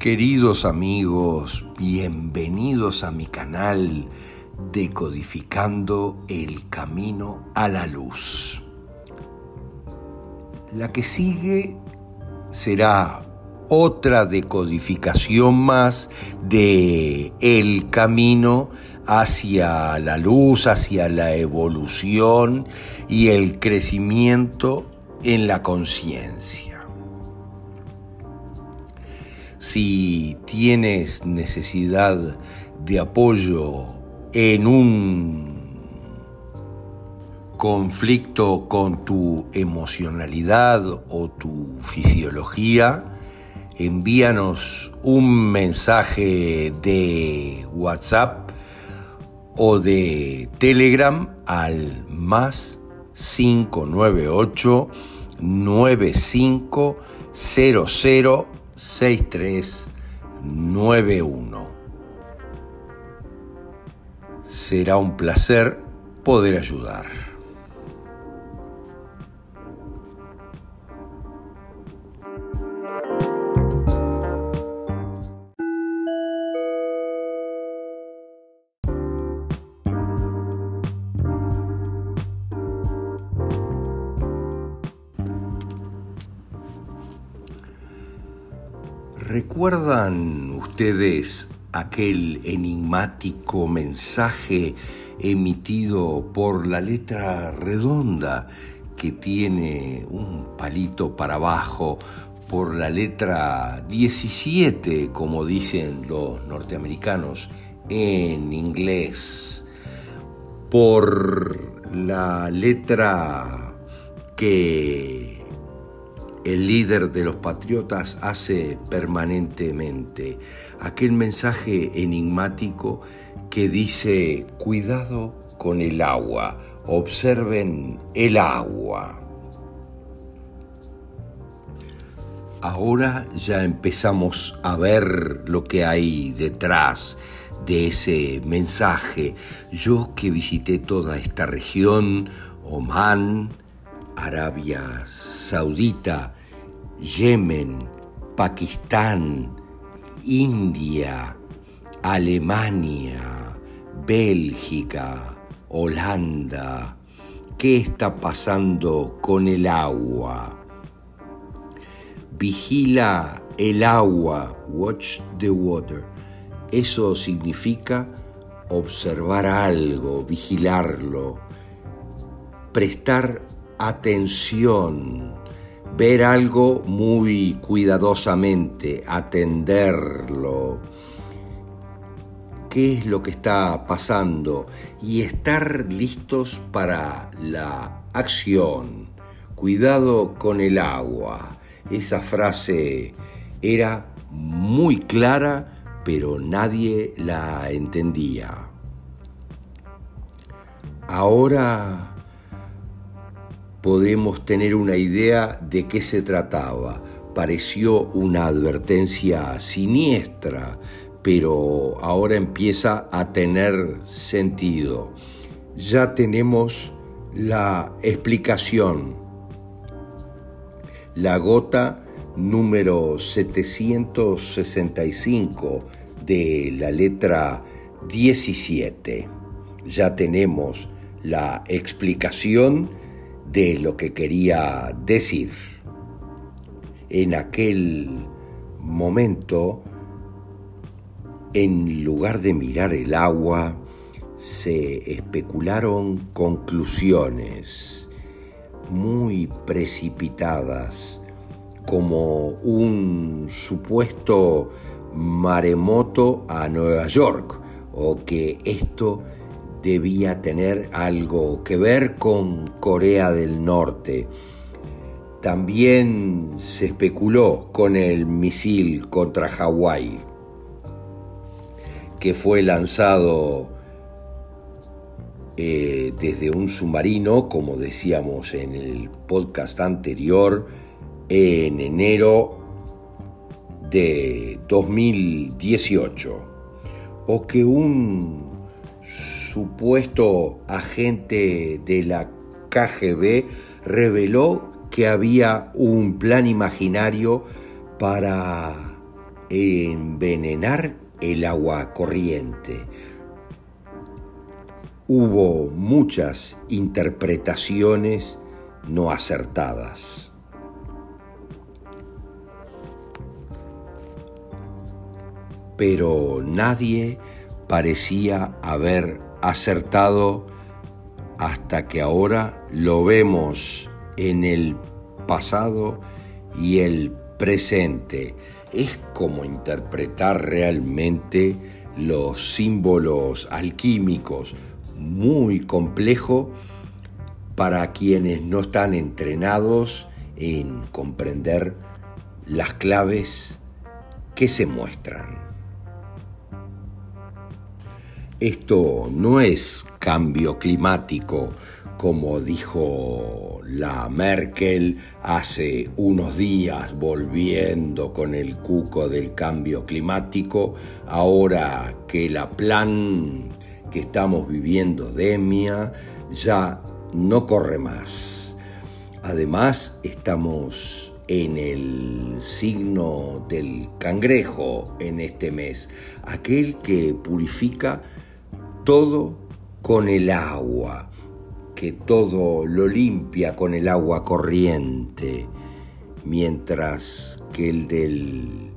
Queridos amigos, bienvenidos a mi canal Decodificando el Camino a la Luz. La que sigue será otra decodificación más de el camino hacia la luz, hacia la evolución y el crecimiento en la conciencia. Si tienes necesidad de apoyo en un conflicto con tu emocionalidad o tu fisiología, envíanos un mensaje de WhatsApp o de Telegram al más 598 9500 6391. Será un placer poder ayudar. ¿Recuerdan ustedes aquel enigmático mensaje emitido por la letra redonda que tiene un palito para abajo, por la letra 17, como dicen los norteamericanos en inglés, por la letra que el líder de los patriotas hace permanentemente, aquel mensaje enigmático que dice, cuidado con el agua, observen el agua. Ahora ya empezamos a ver lo que hay detrás de ese mensaje. Yo que visité toda esta región, Oman, Arabia Saudita, Yemen, Pakistán, India, Alemania, Bélgica, Holanda. ¿Qué está pasando con el agua? Vigila el agua, watch the water. Eso significa observar algo, vigilarlo, prestar atención, ver algo muy cuidadosamente, atenderlo, qué es lo que está pasando y estar listos para la acción. Cuidado con el agua. Esa frase era muy clara, pero nadie la entendía. Ahora podemos tener una idea de qué se trataba. Pareció una advertencia siniestra, pero ahora empieza a tener sentido. Ya tenemos la explicación. La gota número 765 de la letra 17. Ya tenemos la explicación de lo que quería decir. En aquel momento, en lugar de mirar el agua, se especularon conclusiones muy precipitadas, como un supuesto maremoto a Nueva York, o que esto debía tener algo que ver con Corea del Norte. También se especuló con el misil contra Hawái, que fue lanzado eh, desde un submarino, como decíamos en el podcast anterior, en enero de 2018, o que un supuesto agente de la KGB reveló que había un plan imaginario para envenenar el agua corriente. Hubo muchas interpretaciones no acertadas. Pero nadie parecía haber acertado hasta que ahora lo vemos en el pasado y el presente. Es como interpretar realmente los símbolos alquímicos, muy complejo para quienes no están entrenados en comprender las claves que se muestran. Esto no es cambio climático, como dijo la Merkel hace unos días volviendo con el cuco del cambio climático, ahora que la plan que estamos viviendo demia ya no corre más. Además, estamos en el signo del cangrejo en este mes, aquel que purifica todo con el agua que todo lo limpia con el agua corriente, mientras que el del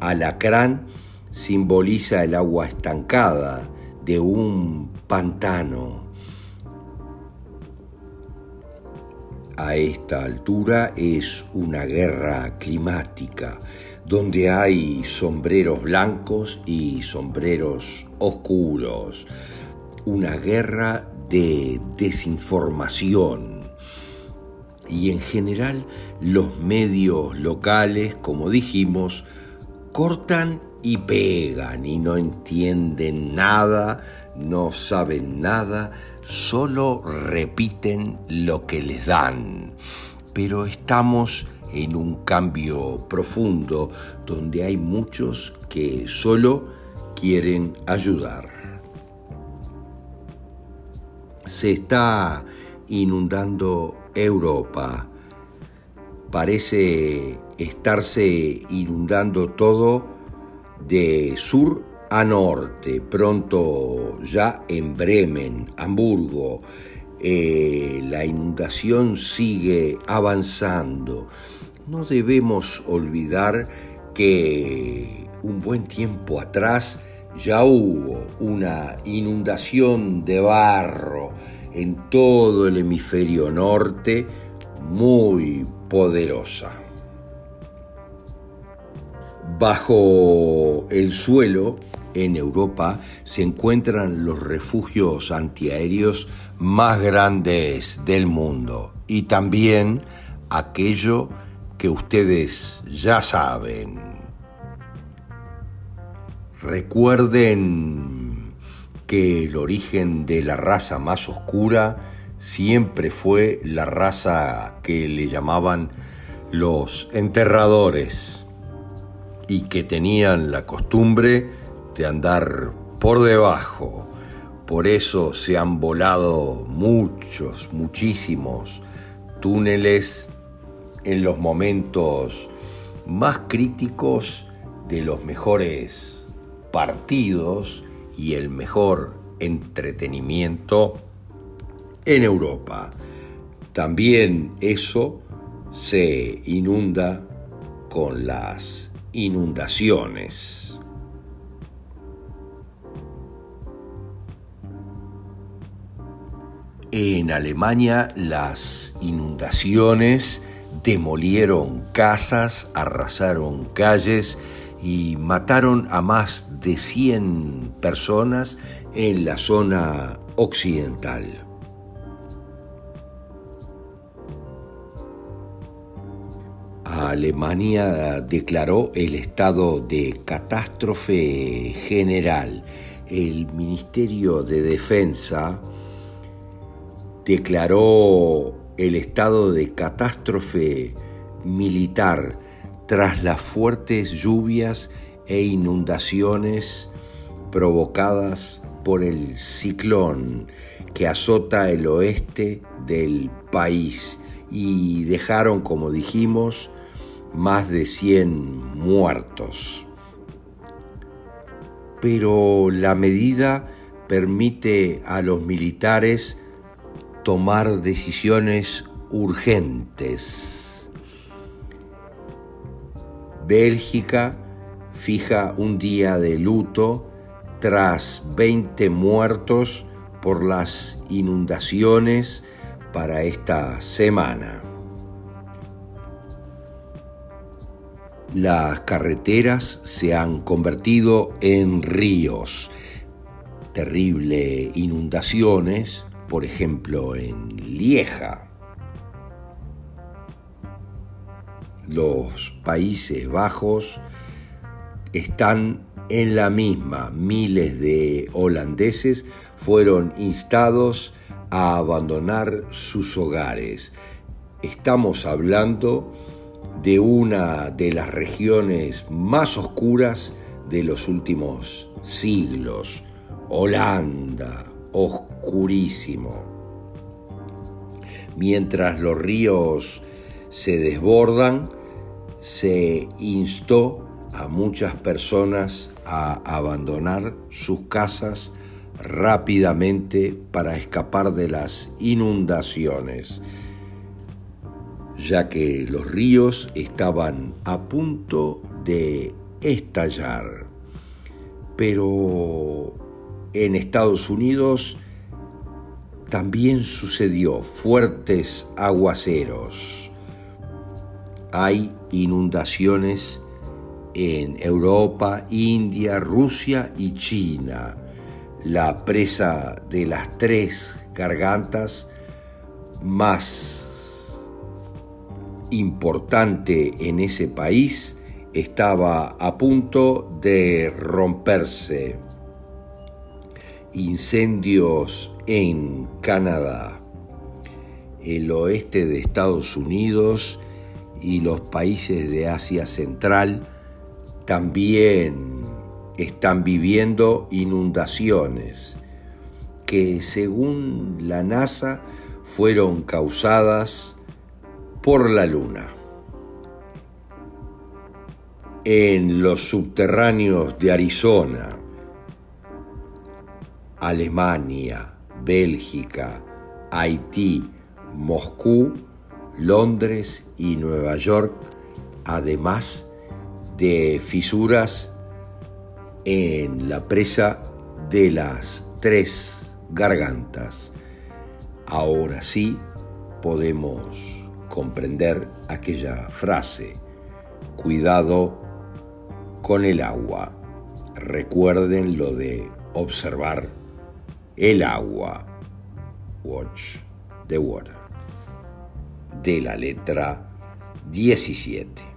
alacrán simboliza el agua estancada de un pantano. A esta altura es una guerra climática, donde hay sombreros blancos y sombreros oscuros, una guerra de desinformación. Y en general los medios locales, como dijimos, cortan y pegan y no entienden nada, no saben nada, solo repiten lo que les dan. Pero estamos en un cambio profundo donde hay muchos que solo quieren ayudar se está inundando Europa. Parece estarse inundando todo de sur a norte, pronto ya en Bremen, Hamburgo. Eh, la inundación sigue avanzando. No debemos olvidar que un buen tiempo atrás ya hubo una inundación de barro en todo el hemisferio norte muy poderosa. Bajo el suelo, en Europa, se encuentran los refugios antiaéreos más grandes del mundo y también aquello que ustedes ya saben, Recuerden que el origen de la raza más oscura siempre fue la raza que le llamaban los enterradores y que tenían la costumbre de andar por debajo. Por eso se han volado muchos, muchísimos túneles en los momentos más críticos de los mejores partidos y el mejor entretenimiento en Europa. También eso se inunda con las inundaciones. En Alemania las inundaciones demolieron casas, arrasaron calles y mataron a más de 100 personas en la zona occidental. Alemania declaró el estado de catástrofe general. El Ministerio de Defensa declaró el estado de catástrofe militar tras las fuertes lluvias e inundaciones provocadas por el ciclón que azota el oeste del país y dejaron, como dijimos, más de 100 muertos. pero la medida permite a los militares tomar decisiones urgentes. Bélgica fija un día de luto tras 20 muertos por las inundaciones para esta semana. Las carreteras se han convertido en ríos. Terrible inundaciones, por ejemplo, en Lieja. Los Países Bajos están en la misma. Miles de holandeses fueron instados a abandonar sus hogares. Estamos hablando de una de las regiones más oscuras de los últimos siglos, Holanda, oscurísimo. Mientras los ríos se desbordan, se instó a muchas personas a abandonar sus casas rápidamente para escapar de las inundaciones, ya que los ríos estaban a punto de estallar. Pero en Estados Unidos también sucedió fuertes aguaceros. Hay inundaciones en Europa, India, Rusia y China. La presa de las tres gargantas más importante en ese país estaba a punto de romperse. Incendios en Canadá, el oeste de Estados Unidos y los países de Asia Central también están viviendo inundaciones que según la NASA fueron causadas por la Luna. En los subterráneos de Arizona, Alemania, Bélgica, Haití, Moscú, Londres y Nueva York, además de fisuras en la presa de las tres gargantas. Ahora sí podemos comprender aquella frase, cuidado con el agua. Recuerden lo de observar el agua. Watch the water. De la letra 17.